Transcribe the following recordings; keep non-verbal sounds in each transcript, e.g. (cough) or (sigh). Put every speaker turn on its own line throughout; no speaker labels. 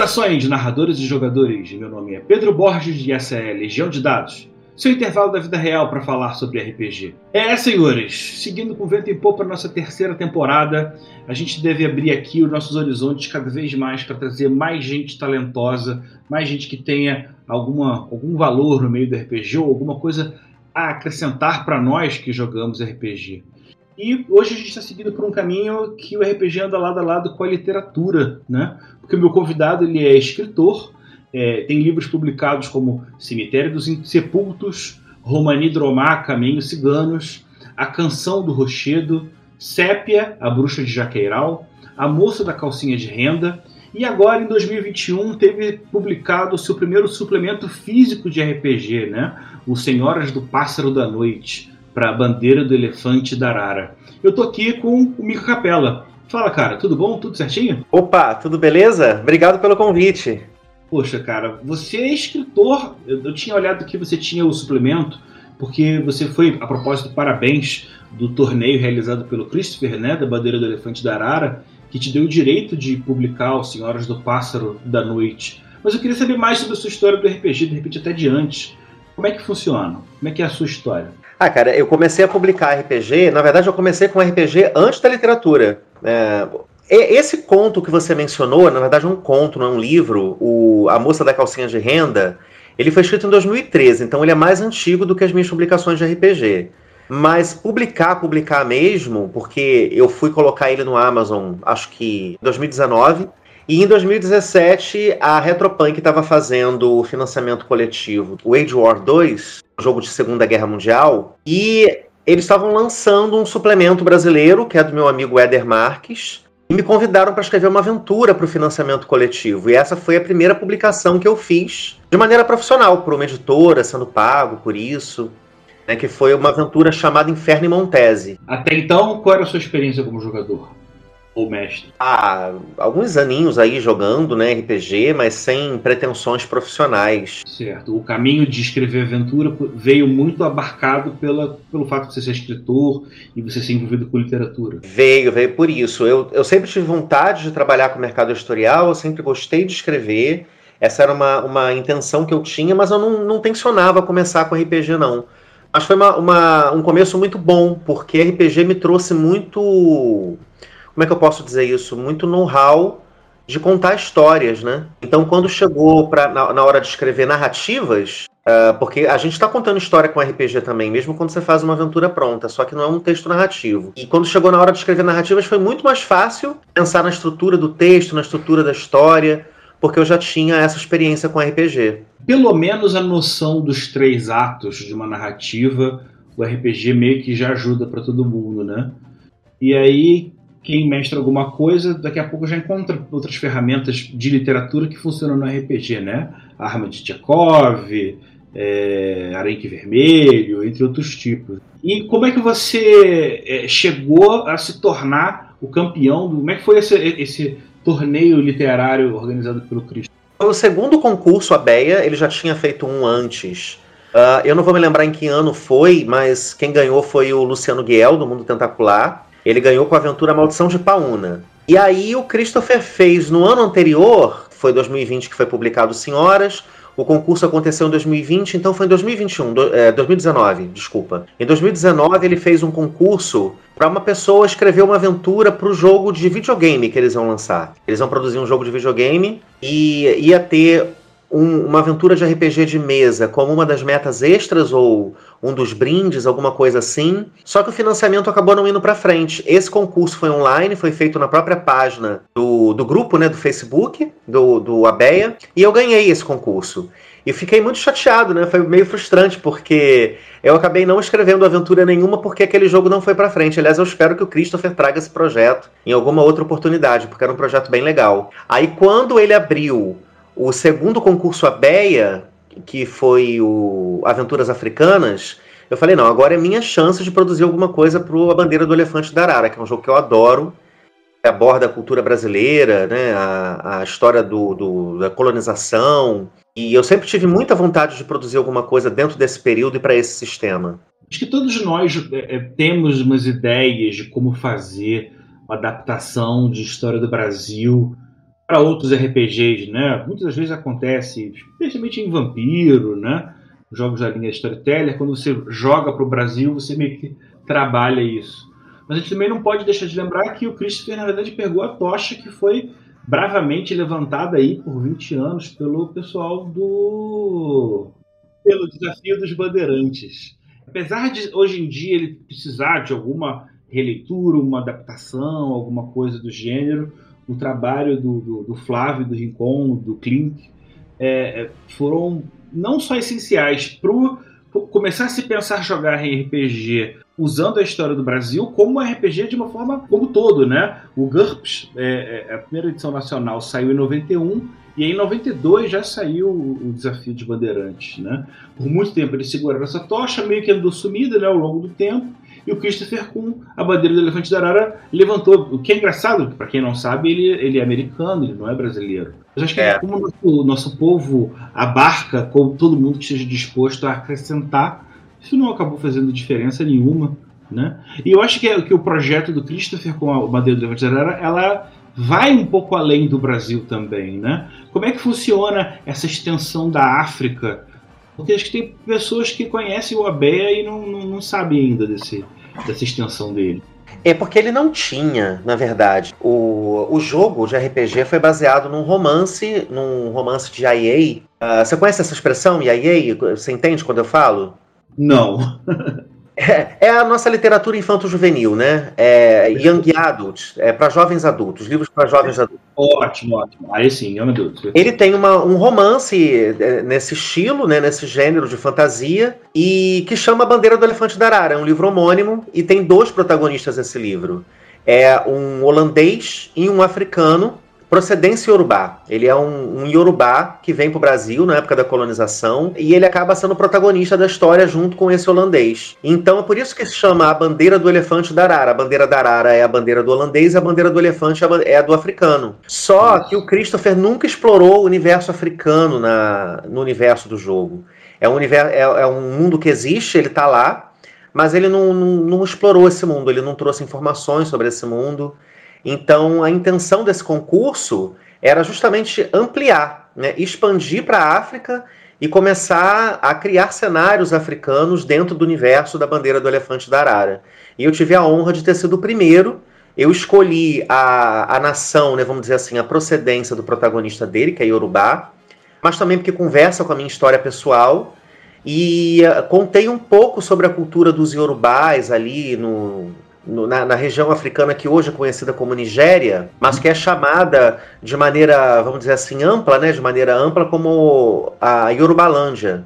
Saudações, narradores e jogadores! Meu nome é Pedro Borges e essa é Legião de Dados, seu intervalo da vida real para falar sobre RPG. É, senhores, seguindo com vento em popa nossa terceira temporada, a gente deve abrir aqui os nossos horizontes cada vez mais para trazer mais gente talentosa, mais gente que tenha alguma, algum valor no meio do RPG ou alguma coisa a acrescentar para nós que jogamos RPG. E hoje a gente está seguindo por um caminho que o RPG anda lado a lado com a literatura, né? Porque o meu convidado ele é escritor, é, tem livros publicados como Cemitério dos Sepultos, Romani Dromá, Caminhos Ciganos, A Canção do Rochedo, Sépia, A Bruxa de Jaqueiral, A Moça da Calcinha de Renda, e agora em 2021 teve publicado o seu primeiro suplemento físico de RPG, né? O Senhoras do Pássaro da Noite para a bandeira do elefante da Arara. Eu tô aqui com o Mico Capela. Fala, cara, tudo bom? Tudo certinho?
Opa, tudo beleza? Obrigado pelo convite.
Poxa, cara, você é escritor. Eu, eu tinha olhado que você tinha o suplemento, porque você foi, a propósito, parabéns do torneio realizado pelo Christopher, né, da bandeira do elefante da Arara, que te deu o direito de publicar o Senhoras do Pássaro da Noite. Mas eu queria saber mais sobre a sua história do RPG, de repente até de antes. Como é que funciona? Como é que é a sua história?
Ah, cara, eu comecei a publicar RPG. Na verdade, eu comecei com RPG antes da literatura. É, esse conto que você mencionou, na verdade, é um conto, não é um livro. O A Moça da Calcinha de Renda. Ele foi escrito em 2013, então ele é mais antigo do que as minhas publicações de RPG. Mas publicar, publicar mesmo, porque eu fui colocar ele no Amazon, acho que em 2019. E em 2017, a Retropunk estava fazendo o financiamento coletivo, o Age War 2, jogo de Segunda Guerra Mundial, e eles estavam lançando um suplemento brasileiro, que é do meu amigo Éder Marques, e me convidaram para escrever uma aventura para o financiamento coletivo. E essa foi a primeira publicação que eu fiz de maneira profissional, por uma editora, sendo pago por isso. Né, que foi uma aventura chamada Inferno em Montese.
Até então, qual era a sua experiência como jogador? Ou mestre?
Ah, alguns aninhos aí jogando, né, RPG, mas sem pretensões profissionais.
Certo. O caminho de escrever aventura veio muito abarcado pela, pelo fato de você ser escritor e você ser envolvido com literatura.
Veio, veio por isso. Eu, eu sempre tive vontade de trabalhar com o mercado editorial, eu sempre gostei de escrever. Essa era uma, uma intenção que eu tinha, mas eu não, não tensionava começar com RPG, não. Mas foi uma, uma, um começo muito bom, porque RPG me trouxe muito como é que eu posso dizer isso? Muito know-how de contar histórias, né? Então, quando chegou pra, na, na hora de escrever narrativas, uh, porque a gente está contando história com RPG também, mesmo quando você faz uma aventura pronta, só que não é um texto narrativo. E quando chegou na hora de escrever narrativas, foi muito mais fácil pensar na estrutura do texto, na estrutura da história, porque eu já tinha essa experiência com RPG.
Pelo menos a noção dos três atos de uma narrativa, o RPG meio que já ajuda para todo mundo, né? E aí, quem mestra alguma coisa, daqui a pouco já encontra outras ferramentas de literatura que funcionam no RPG, né? Arma de Tchekov, é, Arenque Vermelho, entre outros tipos. E como é que você é, chegou a se tornar o campeão? Do, como é que foi esse, esse torneio literário organizado pelo Cristo?
O segundo concurso, a Beia, ele já tinha feito um antes. Uh, eu não vou me lembrar em que ano foi, mas quem ganhou foi o Luciano Guiel, do Mundo Tentacular. Ele ganhou com a aventura Maldição de Pauna. E aí o Christopher fez no ano anterior, foi 2020 que foi publicado Senhoras, o concurso aconteceu em 2020, então foi em 2021, do, é, 2019, desculpa. Em 2019 ele fez um concurso para uma pessoa escrever uma aventura para o jogo de videogame que eles vão lançar. Eles vão produzir um jogo de videogame e ia ter um, uma aventura de RPG de mesa como uma das metas extras ou um dos brindes, alguma coisa assim. Só que o financiamento acabou não indo para frente. Esse concurso foi online, foi feito na própria página do, do grupo, né, do Facebook, do, do Abeia, e eu ganhei esse concurso. E fiquei muito chateado, né? Foi meio frustrante, porque eu acabei não escrevendo aventura nenhuma porque aquele jogo não foi para frente. Aliás, eu espero que o Christopher traga esse projeto em alguma outra oportunidade, porque era um projeto bem legal. Aí, quando ele abriu o segundo concurso ABEA, que foi o Aventuras Africanas, eu falei, não, agora é minha chance de produzir alguma coisa para A Bandeira do Elefante da Arara, que é um jogo que eu adoro, que aborda a cultura brasileira, né, a, a história do, do, da colonização, e eu sempre tive muita vontade de produzir alguma coisa dentro desse período e para esse sistema.
Acho que todos nós é, é, temos umas ideias de como fazer uma adaptação de história do Brasil para outros RPGs, né? Muitas vezes acontece, especialmente em Vampiro, né? Jogos da linha Storyteller, quando você joga para o Brasil, você meio que trabalha isso. Mas a gente também não pode deixar de lembrar que o Christopher, na verdade, pegou a tocha que foi bravamente levantada aí por 20 anos pelo pessoal do. pelo desafio dos bandeirantes. Apesar de hoje em dia ele precisar de alguma releitura, uma adaptação, alguma coisa do gênero, o trabalho do, do, do Flávio, do Rincon, do Klink, é, é foram não só essenciais para começar a se pensar jogar em RPG usando a história do Brasil como RPG de uma forma como todo, né? O GURPS, é, é, a primeira edição nacional, saiu em 91 e em 92 já saiu o Desafio de Bandeirantes, né? Por muito tempo eles seguraram essa tocha, meio que andou sumida né, ao longo do tempo, e o Christopher, com a bandeira do Elefante da Arara, levantou. O que é engraçado, para quem não sabe, ele, ele é americano, ele não é brasileiro. Mas acho que é. como o nosso, nosso povo abarca com todo mundo que esteja disposto a acrescentar, isso não acabou fazendo diferença nenhuma. Né? E eu acho que, é, que o projeto do Christopher com a bandeira do Elefante da Arara, ela vai um pouco além do Brasil também, né? Como é que funciona essa extensão da África? Porque acho que tem pessoas que conhecem o Abé e não, não, não sabem ainda desse, dessa extensão dele.
É porque ele não tinha, na verdade. O, o jogo de RPG foi baseado num romance, num romance de IA. Uh, ah, você conhece essa expressão, IA? Você entende quando eu falo?
Não. (laughs)
É, é, a nossa literatura infanto-juvenil, né? É Young Adult, é para jovens adultos, livros para jovens adultos.
Ótimo, ótimo. Aí sim, Young Adult.
Ele tem uma, um romance é, nesse estilo, né, nesse gênero de fantasia, e que chama A Bandeira do Elefante da Arara. É um livro homônimo e tem dois protagonistas nesse livro. É um holandês e um africano procedência iorubá. Ele é um, um iorubá que vem para o Brasil na época da colonização e ele acaba sendo protagonista da história junto com esse holandês. Então é por isso que se chama a bandeira do elefante da arara. A bandeira da arara é a bandeira do holandês e a bandeira do elefante é a do africano. Só que o Christopher nunca explorou o universo africano na, no universo do jogo. É um, universo, é, é um mundo que existe, ele está lá, mas ele não, não, não explorou esse mundo, ele não trouxe informações sobre esse mundo. Então, a intenção desse concurso era justamente ampliar, né, expandir para a África e começar a criar cenários africanos dentro do universo da bandeira do elefante da Arara. E eu tive a honra de ter sido o primeiro. Eu escolhi a, a nação, né, vamos dizer assim, a procedência do protagonista dele, que é Yorubá, mas também porque conversa com a minha história pessoal. E uh, contei um pouco sobre a cultura dos Yorubás ali no, no, na, na, região africana que hoje é conhecida como Nigéria, mas que é chamada de maneira, vamos dizer assim, ampla, né, de maneira ampla como a Yorubalândia,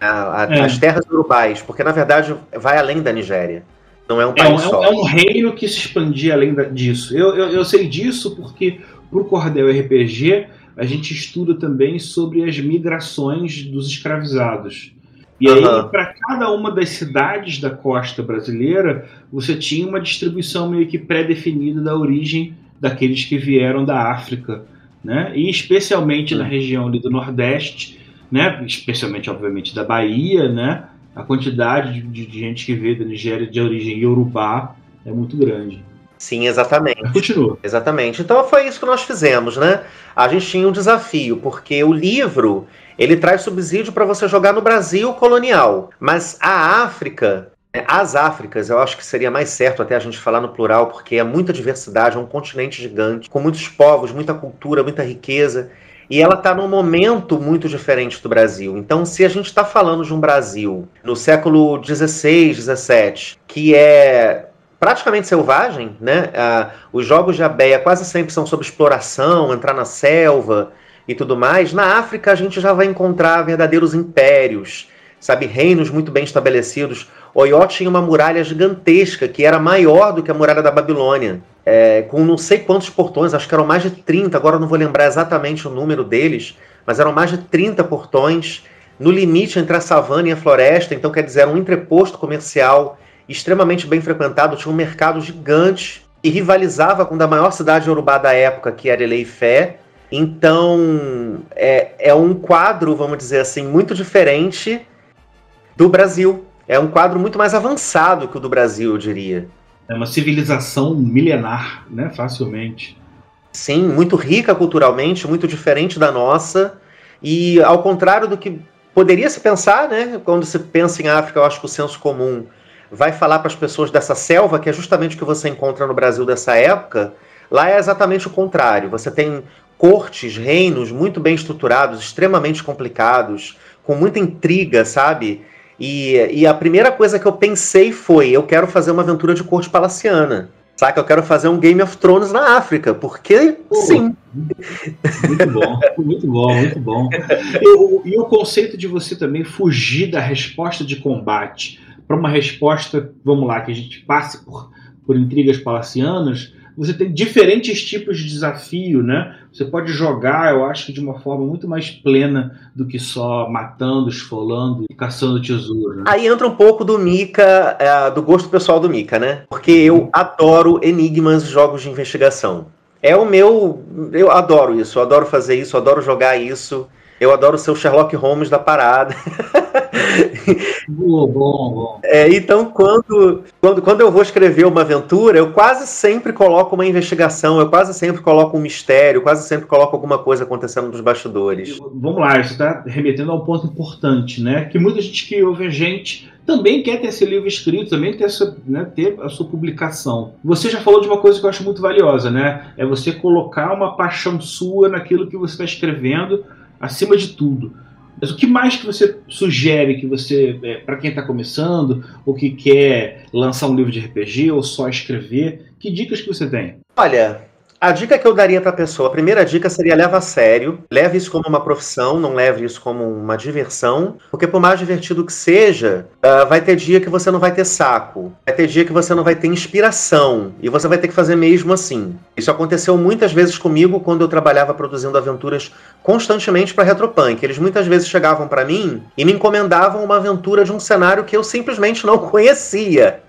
a, a, é. as terras urubais, porque na verdade vai além da Nigéria. Não é um país
é,
só.
É um reino que se expandia além disso. Eu, eu, eu sei disso porque, por Cordel RPG, a gente estuda também sobre as migrações dos escravizados. E aí, uhum. para cada uma das cidades da costa brasileira, você tinha uma distribuição meio que pré-definida da origem daqueles que vieram da África, né? E especialmente uhum. na região ali do Nordeste, né? Especialmente, obviamente, da Bahia, né? A quantidade de, de gente que veio da Nigéria de origem iorubá é muito grande.
Sim, exatamente.
Continua.
Exatamente. Então foi isso que nós fizemos, né? A gente tinha um desafio, porque o livro ele traz subsídio para você jogar no Brasil colonial. Mas a África, né, as Áfricas, eu acho que seria mais certo até a gente falar no plural, porque é muita diversidade, é um continente gigante, com muitos povos, muita cultura, muita riqueza. E ela está num momento muito diferente do Brasil. Então, se a gente está falando de um Brasil no século XVI, XVII, que é praticamente selvagem, né? Ah, os jogos de abeia quase sempre são sobre exploração, entrar na selva, e tudo mais, na África a gente já vai encontrar verdadeiros impérios, sabe, reinos muito bem estabelecidos. Oió tinha uma muralha gigantesca que era maior do que a muralha da Babilônia, é, com não sei quantos portões, acho que eram mais de 30, agora não vou lembrar exatamente o número deles, mas eram mais de 30 portões no limite entre a savana e a floresta, então quer dizer, era um entreposto comercial extremamente bem frequentado, tinha um mercado gigante e rivalizava com a maior cidade urubá da época, que era Eleifé. Então, é, é um quadro, vamos dizer assim, muito diferente do Brasil. É um quadro muito mais avançado que o do Brasil, eu diria.
É uma civilização milenar, né? Facilmente.
Sim, muito rica culturalmente, muito diferente da nossa. E ao contrário do que poderia se pensar, né? Quando se pensa em África, eu acho que o senso comum vai falar para as pessoas dessa selva, que é justamente o que você encontra no Brasil dessa época. Lá é exatamente o contrário. Você tem cortes, reinos muito bem estruturados, extremamente complicados, com muita intriga, sabe? E, e a primeira coisa que eu pensei foi: eu quero fazer uma aventura de corte palaciana. Saca? Eu quero fazer um Game of Thrones na África, porque sim.
Muito bom, muito bom, muito bom. (laughs) E, e o conceito de você também fugir da resposta de combate para uma resposta, vamos lá, que a gente passe por, por intrigas palacianas, você tem diferentes tipos de desafio, né? Você pode jogar, eu acho que de uma forma muito mais plena do que só matando, esfolando e caçando tesouro. Né?
Aí entra um pouco do Mika, é, do gosto pessoal do Mika, né? Porque eu adoro enigmas, jogos de investigação. É o meu. Eu adoro isso, eu adoro fazer isso, eu adoro jogar isso. Eu adoro ser o Sherlock Holmes da parada. (laughs)
bom, bom, bom.
É, então, quando, quando, quando eu vou escrever uma aventura, eu quase sempre coloco uma investigação, eu quase sempre coloco um mistério, quase sempre coloco alguma coisa acontecendo nos bastidores.
Vamos lá, isso está remetendo a um ponto importante, né? Que muita gente que ouve a gente também quer ter esse livro escrito, também essa, né, ter a sua publicação. Você já falou de uma coisa que eu acho muito valiosa, né? É você colocar uma paixão sua naquilo que você está escrevendo acima de tudo. Mas o que mais que você sugere que você, é, para quem está começando, ou que quer lançar um livro de RPG, ou só escrever, que dicas que você tem?
Olha, a dica que eu daria para a pessoa, a primeira dica seria leva a sério, leve isso como uma profissão, não leve isso como uma diversão, porque por mais divertido que seja, uh, vai ter dia que você não vai ter saco, vai ter dia que você não vai ter inspiração, e você vai ter que fazer mesmo assim. Isso aconteceu muitas vezes comigo quando eu trabalhava produzindo aventuras constantemente para Retropunk. Eles muitas vezes chegavam para mim e me encomendavam uma aventura de um cenário que eu simplesmente não (laughs) conhecia.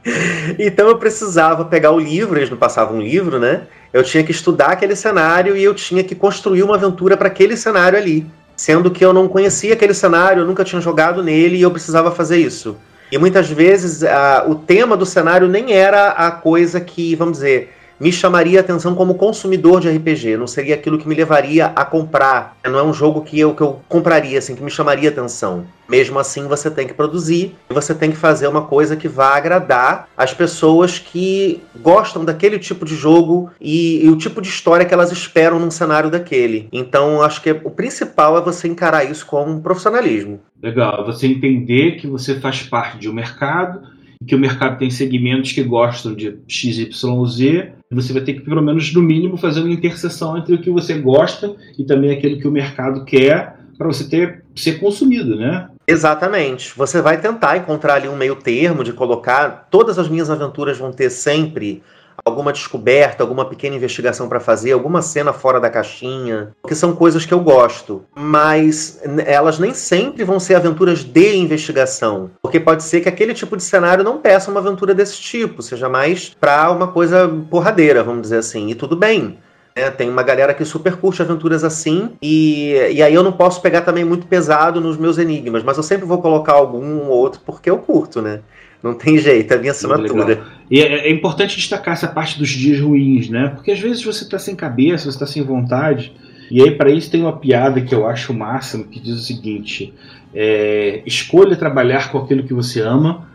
Então eu precisava pegar o livro, eles me passavam um livro, né? Eu tinha que estudar aquele cenário e eu tinha que construir uma aventura para aquele cenário ali. Sendo que eu não conhecia aquele cenário, eu nunca tinha jogado nele e eu precisava fazer isso. E muitas vezes o tema do cenário nem era a coisa que, vamos dizer, me chamaria atenção como consumidor de RPG, não seria aquilo que me levaria a comprar. Não é um jogo que eu, que eu compraria, assim, que me chamaria atenção. Mesmo assim, você tem que produzir e você tem que fazer uma coisa que vá agradar as pessoas que gostam daquele tipo de jogo e, e o tipo de história que elas esperam num cenário daquele. Então, acho que o principal é você encarar isso como um profissionalismo.
Legal, você entender que você faz parte de um mercado que o mercado tem segmentos que gostam de XYZ você vai ter que, pelo menos, no mínimo, fazer uma interseção entre o que você gosta e também aquilo que o mercado quer para você ter ser consumido, né?
Exatamente. Você vai tentar encontrar ali um meio termo de colocar. Todas as minhas aventuras vão ter sempre alguma descoberta, alguma pequena investigação para fazer, alguma cena fora da caixinha, que são coisas que eu gosto. Mas elas nem sempre vão ser aventuras de investigação, porque pode ser que aquele tipo de cenário não peça uma aventura desse tipo, seja mais para uma coisa porradeira, vamos dizer assim. E tudo bem. É, tem uma galera que super curte aventuras assim, e, e aí eu não posso pegar também muito pesado nos meus enigmas, mas eu sempre vou colocar algum ou outro porque eu curto, né? Não tem jeito, é a minha assinatura.
E é, é, importante destacar essa parte dos dias ruins, né? Porque às vezes você está sem cabeça, você está sem vontade. E aí, para isso, tem uma piada que eu acho o máximo, que diz o seguinte: é, escolha trabalhar com aquilo que você ama,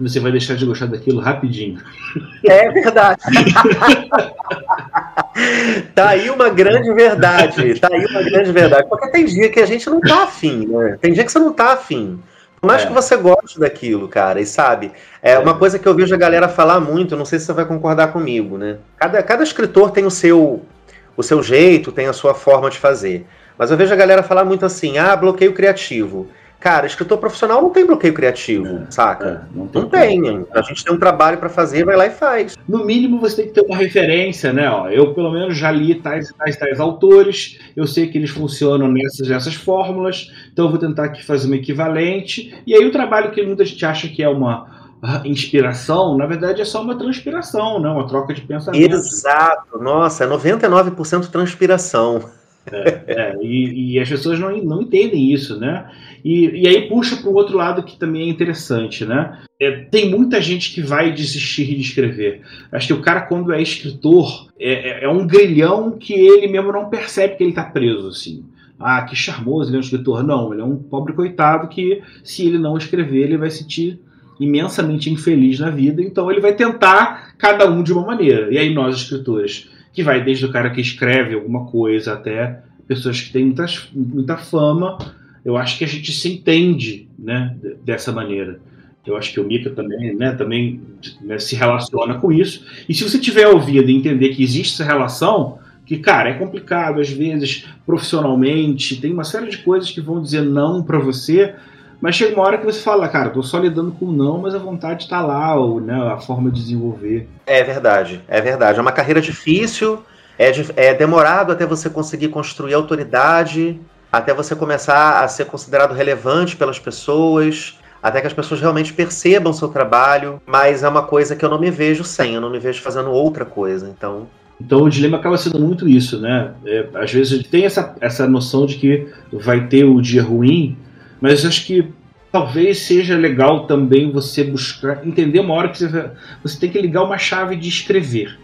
você vai deixar de gostar daquilo rapidinho.
É verdade. (laughs) tá aí uma grande verdade. Tá aí uma grande verdade. Porque tem dia que a gente não tá afim, né? Tem dia que você não tá afim. Por mais é. que você goste daquilo, cara, e sabe? É uma coisa que eu vejo a galera falar muito, não sei se você vai concordar comigo, né? Cada, cada escritor tem o seu, o seu jeito, tem a sua forma de fazer. Mas eu vejo a galera falar muito assim, ah, bloqueio criativo. Cara, escritor profissional não tem bloqueio criativo,
É,
saca?
É, não tem
Não tem. A gente tem um trabalho pra fazer, vai lá e faz.
No mínimo você tem que ter uma referência, né? Ó, eu, pelo menos, já li tais e tais, tais autores, eu sei que eles funcionam nessas, nessas fórmulas, então eu vou tentar aqui fazer uma equivalente. E aí o trabalho que muita gente acha que é uma ah, inspiração, na verdade é só uma transpiração, né? Uma troca de pensamento.
Exato. Nossa, é 99% transpiração.
É, e, e as pessoas não, não entendem isso, né? E, e aí puxa para o outro lado que também é interessante, né? É, tem muita gente que vai desistir de escrever. Acho que o cara, quando é escritor, é, é- é um grilhão que ele mesmo não percebe que ele está preso, assim. Ah, que charmoso, ele é um escritor. Não, ele é um pobre coitado que, se ele não escrever, ele vai se sentir imensamente infeliz na vida. Então ele vai tentar cada um de uma maneira. E aí nós, escritores, que vai desde o cara que escreve alguma coisa até pessoas que têm muitas, muita fama, eu acho que a gente se entende né, dessa maneira. Eu acho que o Mika também, né, também né, se relaciona com isso. E se você tiver ouvido e entender que existe essa relação, que, cara, é complicado às vezes, profissionalmente, tem uma série de coisas que vão dizer não para você, mas chega uma hora que você fala, cara, tô só lidando com não, mas a vontade está lá, ou, né, a forma de desenvolver.
É verdade, é verdade. É uma carreira difícil, é, di- é demorado até você conseguir construir autoridade, até você começar a ser considerado relevante pelas pessoas, até que as pessoas realmente percebam seu trabalho, mas é uma coisa que eu não me vejo sem, eu não me vejo fazendo outra coisa. Então,
Então o dilema acaba sendo muito isso, né? É, às vezes tem essa, essa noção de que vai ter o dia ruim, mas acho que talvez seja legal também você buscar, entender uma hora que você, você tem que ligar uma chave de escrever.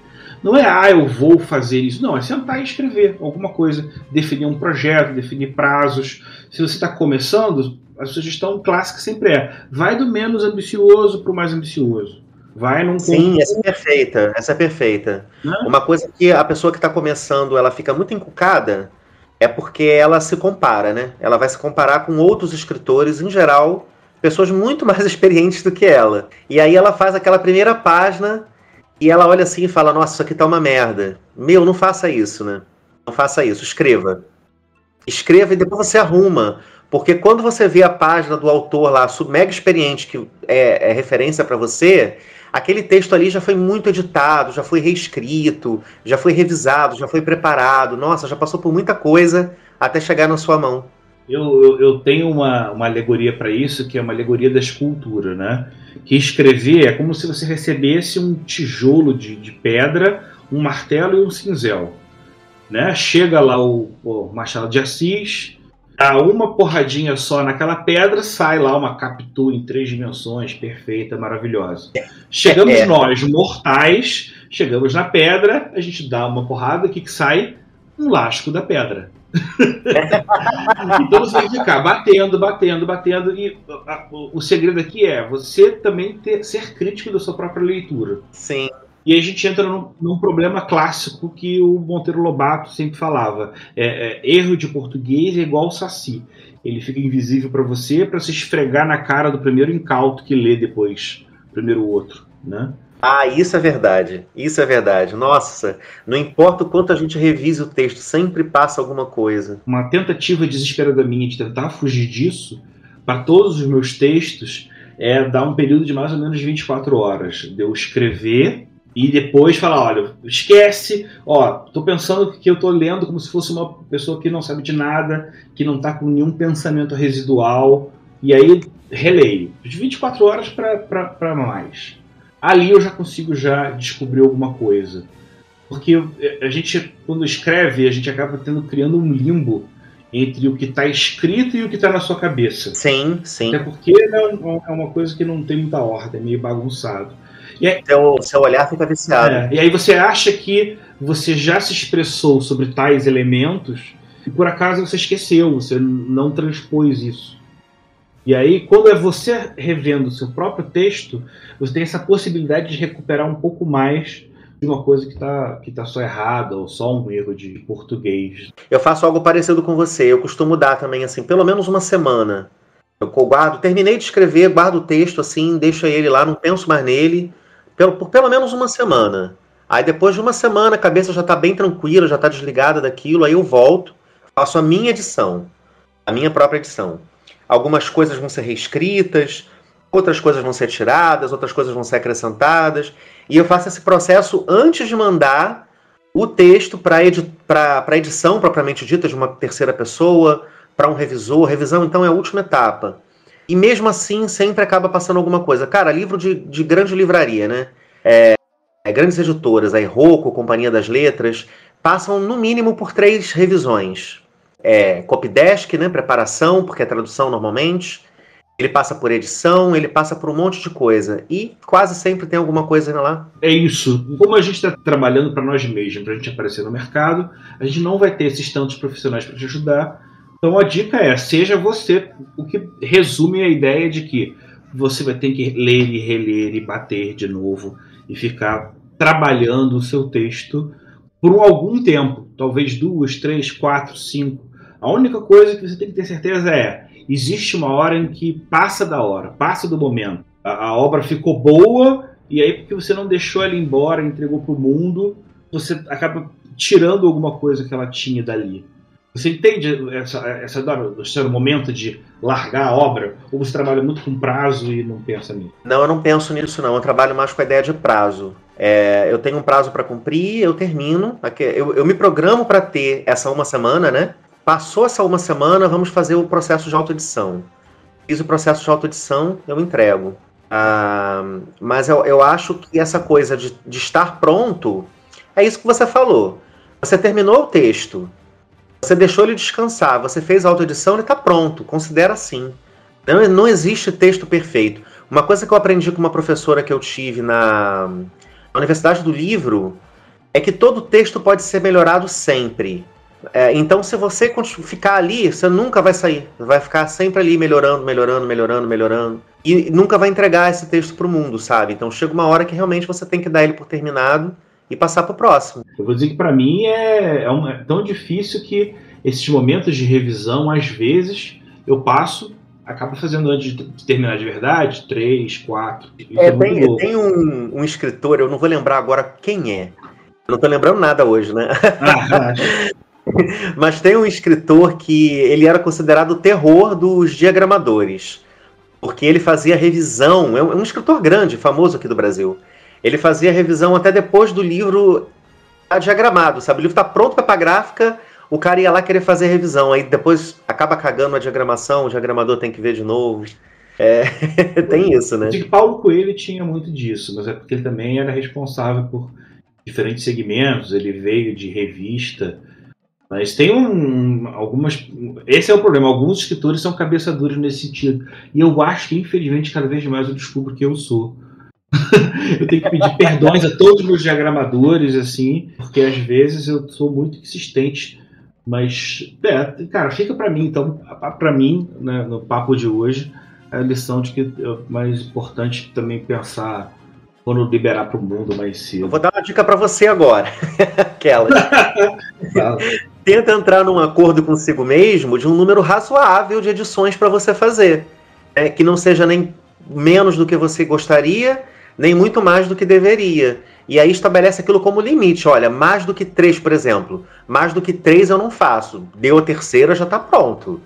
Não é, ah, eu vou fazer isso. Não, é sentar e escrever alguma coisa, definir um projeto, definir prazos. Se você está começando, a sugestão clássica sempre é: vai do menos ambicioso para o mais ambicioso. Vai num
sim, essa é perfeita, essa é perfeita.
Né?
Uma coisa que a pessoa que está começando, ela fica muito encucada, é porque ela se compara, né? Ela vai se comparar com outros escritores, em geral, pessoas muito (laughs) mais experientes do que ela. E aí ela faz aquela primeira página e ela olha assim e fala: Nossa, isso aqui tá uma merda. Meu, não faça isso, né? Não faça isso, escreva. Escreva e depois você arruma. Porque quando você vê a página do autor lá, mega experiente, que é, é referência para você, aquele texto ali já foi muito editado, já foi reescrito, já foi revisado, já foi preparado. Nossa, já passou por muita coisa até chegar na sua mão.
Eu, eu, eu tenho uma, uma alegoria para isso, que é uma alegoria da escultura, né? Que escrever é como se você recebesse um tijolo de, de pedra, um martelo e um cinzel. Né? Chega lá o, o Machado de Assis, dá uma porradinha só naquela pedra, sai lá uma Capitu em três dimensões, perfeita, maravilhosa. Chegamos
É.
nós, mortais, chegamos na pedra, a gente dá uma porrada, o que, que sai? Um lasco da pedra. (laughs) Então você vai ficar batendo, batendo, batendo. E a- o, o segredo aqui é você também ter, ser crítico da sua própria leitura.
Sim.
E aí a gente entra num, num problema clássico que o Monteiro Lobato sempre falava: é, é, erro de português é igual saci. Ele fica invisível para você para se esfregar na cara do primeiro incauto que lê depois, primeiro outro, né?
Ah, isso é verdade. Isso é verdade. Nossa, não importa o quanto a gente revise o texto, sempre passa alguma coisa.
uma tentativa desesperada minha de tentar fugir disso, para todos os meus textos, é dar um período de mais ou menos 24 horas. De eu escrever e depois falar, olha, esquece, ó, tô pensando que eu tô lendo como se fosse uma pessoa que não sabe de nada, que não tá com nenhum pensamento residual, e aí releio. De 24 horas para mais. Ali eu já consigo já descobrir alguma coisa. Porque a gente, quando escreve, a gente acaba tendo, criando um limbo entre o que está escrito e o que está na sua cabeça.
Sim, sim.
Até porque é um- é uma coisa que não tem muita ordem, é meio bagunçado.
Seu, seu olhar fica viciado.
É, e aí você acha que você já se expressou sobre tais elementos e por acaso você esqueceu, você não transpôs isso. E aí, quando é você revendo o seu próprio texto, você tem essa possibilidade de recuperar um pouco mais de uma coisa que está que tá só errada ou só um erro de português.
Eu faço algo parecido com você. Eu costumo dar também, assim, pelo menos uma semana. Eu guardo, terminei de escrever, guardo o texto, assim, deixo ele lá, não penso mais nele, pelo, por pelo menos uma semana. Aí depois de uma semana, a cabeça já tá bem tranquila, já tá desligada daquilo, aí eu volto, Faço a minha edição, a minha própria edição. Algumas coisas vão ser reescritas, outras coisas vão ser tiradas, outras coisas vão ser acrescentadas. E eu faço esse processo antes de mandar o texto para edi edição propriamente dita de uma terceira pessoa, para um revisor. Revisão, então, é a última etapa. E mesmo assim, sempre acaba passando alguma coisa. Cara, livro de, de grande livraria, né? É, é, grandes editoras, a Rocco, Companhia das Letras, passam no mínimo por três revisões. É, copydesk, né? Preparação, porque é tradução normalmente ele passa por edição, ele passa por um monte de coisa. E quase sempre tem alguma coisa lá.
É isso. Como a gente está trabalhando para nós mesmos, para a gente aparecer no mercado, a gente não vai ter esses tantos profissionais para te ajudar. Então a dica é: seja você, o que resume a ideia de que você vai ter que ler e reler e bater de novo e ficar trabalhando o seu texto por algum tempo talvez duas, três, quatro, cinco. A única coisa que você tem que ter certeza é existe uma hora em que passa da hora, passa do momento. A, a obra ficou boa e aí porque você não deixou ela embora, entregou para o mundo, você acaba tirando alguma coisa que ela tinha dali. Você entende essa, essa esse momento de largar a obra? Ou você trabalha muito com prazo e não pensa nisso?
Não, eu não penso nisso não. Eu trabalho mais com a ideia de prazo. É, eu tenho um prazo para cumprir, eu termino. Eu, eu me programo para ter essa uma semana, né? Passou essa uma semana, vamos fazer o processo de autoedição. Fiz o processo de autoedição, eu entrego. Ah, mas eu, eu acho que essa coisa de, de estar pronto é isso que você falou. Você terminou o texto, você deixou ele descansar, você fez a autoedição, ele está pronto, considera assim. Não, não existe texto perfeito. Uma coisa que eu aprendi com uma professora que eu tive na, na Universidade do Livro é que todo texto pode ser melhorado sempre. É, então, se você ficar ali, você nunca vai sair. Vai ficar sempre ali melhorando, melhorando, melhorando, melhorando. E nunca vai entregar esse texto para o mundo, sabe? Então, chega uma hora que realmente você tem que dar ele por terminado e passar para o próximo.
Eu vou dizer que para mim é, é, um, é, tão difícil que esses momentos de revisão, às vezes, eu passo, acabo fazendo antes de terminar de verdade, três, quatro.
É, é tem, tem um, um, escritor, eu não vou lembrar agora quem é. Eu não estou lembrando nada hoje, né? Ah, (laughs) (laughs) Mas tem um escritor que ele era considerado o terror dos diagramadores, porque ele fazia revisão, é um, é escritor grande, famoso aqui do Brasil. Ele fazia revisão até depois do livro diagramado, sabe? O livro está pronto para gráfica, o cara ia lá querer fazer revisão, aí depois acaba cagando a diagramação, o diagramador tem que ver de novo. É, (laughs) tem isso, né?
De Paulo Coelho tinha muito disso, mas é porque ele também era responsável por diferentes segmentos, ele veio de revista, mas tem um, algumas. Esse é o problema. Alguns escritores são cabeça duros nesse sentido. E eu acho que, infelizmente, cada vez mais eu descubro que eu sou. (laughs) eu tenho que pedir perdões a todos os meus diagramadores, assim, porque às vezes eu sou muito insistente. Mas, é, cara, fica para mim, então, para mim, né, no papo de hoje, a lição de que é mais importante também pensar quando liberar para o mundo mais cedo.
Eu vou dar uma dica para você agora, (laughs) aquela. (laughs) Tenta entrar num acordo consigo mesmo de um número razoável de edições para você fazer, né? que não seja nem menos do que você gostaria, nem muito mais do que deveria. E aí estabelece aquilo como limite. Olha, mais do que três, por exemplo. Mais do que três eu não faço. Deu a terceira, já está pronto.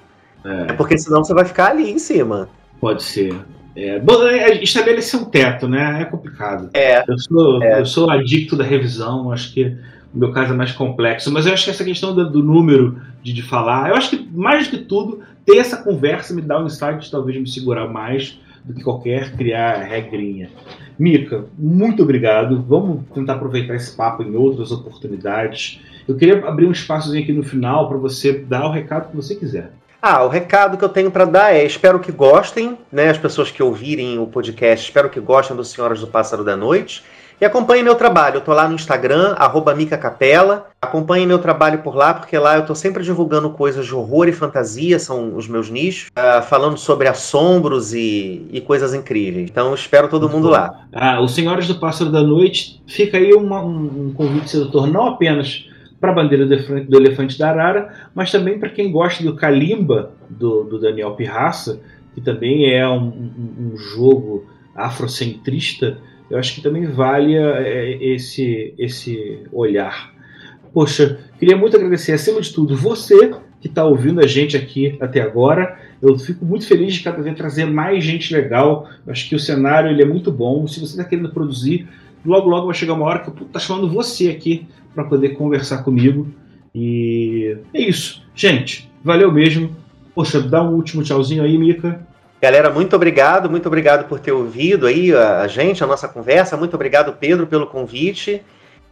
É. é porque senão você vai ficar ali em cima.
Pode ser. É, bom, é, é, estabelecer um teto, né? É complicado.
É,
eu, sou, é. eu sou adicto da revisão, acho que meu caso é mais complexo, mas eu acho que essa questão do, do, número de, de falar, eu acho que mais do que tudo, ter essa conversa me dá um insight de talvez me segurar mais do que qualquer criar regrinha. Mica, muito obrigado. Vamos tentar aproveitar esse papo em outras oportunidades. Eu queria abrir um espaçozinho aqui no final para você dar o recado que você quiser.
Ah, o recado que eu tenho para dar é: espero que gostem, né? As pessoas que ouvirem o podcast, espero que gostem do Senhoras do Pássaro da Noite. E acompanhe meu trabalho. Eu tô lá no Instagram, arroba Mica Capela. Acompanhe meu trabalho por lá, porque lá eu tô sempre divulgando coisas de horror e fantasia, são os meus nichos, uh, falando sobre assombros e, e, coisas incríveis. Então espero todo mundo lá.
Ah, o Senhoras do Pássaro da Noite, fica aí uma, um, um convite sedutor, não apenas para a bandeira do elefante da Arara, mas também para quem gosta do Kalimba, do, do Daniel Pirraça, que também é um, um, um jogo afrocentrista, eu acho que também vale é, esse, esse olhar. Poxa, queria muito agradecer, acima de tudo, você que está ouvindo a gente aqui até agora. Eu fico muito feliz de cada vez trazer mais gente legal. Eu acho que o cenário ele é muito bom. Se você está querendo produzir, logo logo vai chegar uma hora que eu estou tá chamando você aqui para poder conversar comigo. E é isso. Gente, valeu mesmo. Poxa, dá um último tchauzinho aí, Mica.
Galera, muito obrigado, muito obrigado por ter ouvido aí a, gente, a nossa conversa. Muito obrigado, Pedro, pelo convite.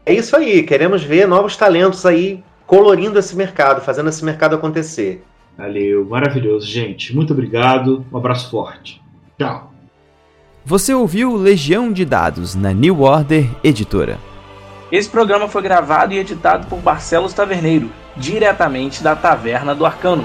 É isso aí, queremos ver novos talentos aí colorindo esse mercado, fazendo esse mercado acontecer.
Valeu, maravilhoso, gente. Muito obrigado, um abraço forte. Tchau.
Você ouviu Legião de Dados na New Order Editora.
Esse programa foi gravado e editado por Barcelos Taverneiro, diretamente da Taverna do Arcano.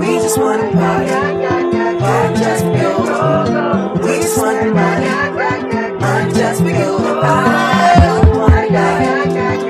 We just wanna party, party just for you. We just wanna party, party just for you. I don't wanna die, party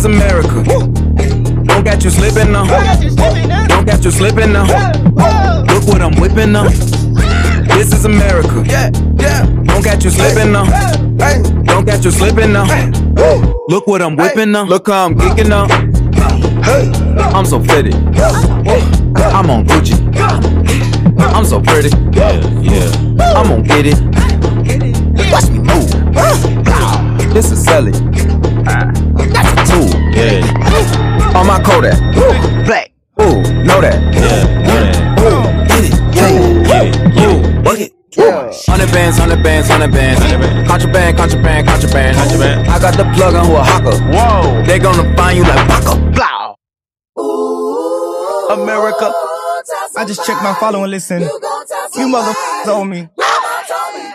Is America. Don't catch you slipping now. Don't catch you slipping now. Look what I'm whipping now. This is America. Yeah, yeah. Don't catch you slipping now. Don't catch you slipping now. Look what I'm whipping now. Look how I'm geeking now. I'm so pretty. I'm on Gucci. I'm so pretty. Yeah, yeah. I'm gonna get it. Watch me move. This is Sally. That's. Yeah. On my Kodak. Black. Ooh, know that. Yeah. Ooh, get it. Yeah. Ooh, work it. Hundred bands, hundred bands, hundred bands. Contraband, contraband, contraband. Contraband. I got the plug on who a hawker. Whoa. They gonna find you like Paco. Blow.
America. I just checked my follow and listen. You motherfuckers owe me.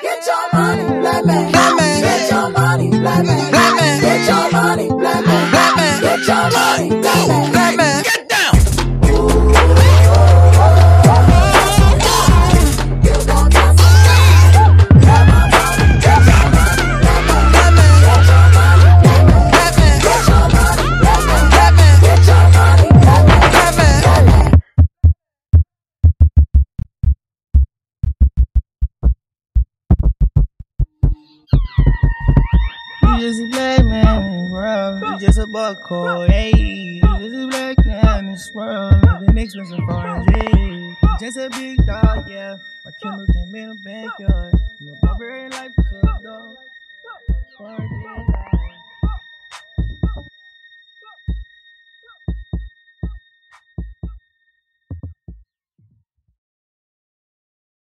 Get your money, black man. Black man. Get your money, black man. Black
A. Hey, just a black man in this world. Living expensive foreign hey. Just a big dog, yeah. My Kindle came in the backyard. My barbarian life is a dog.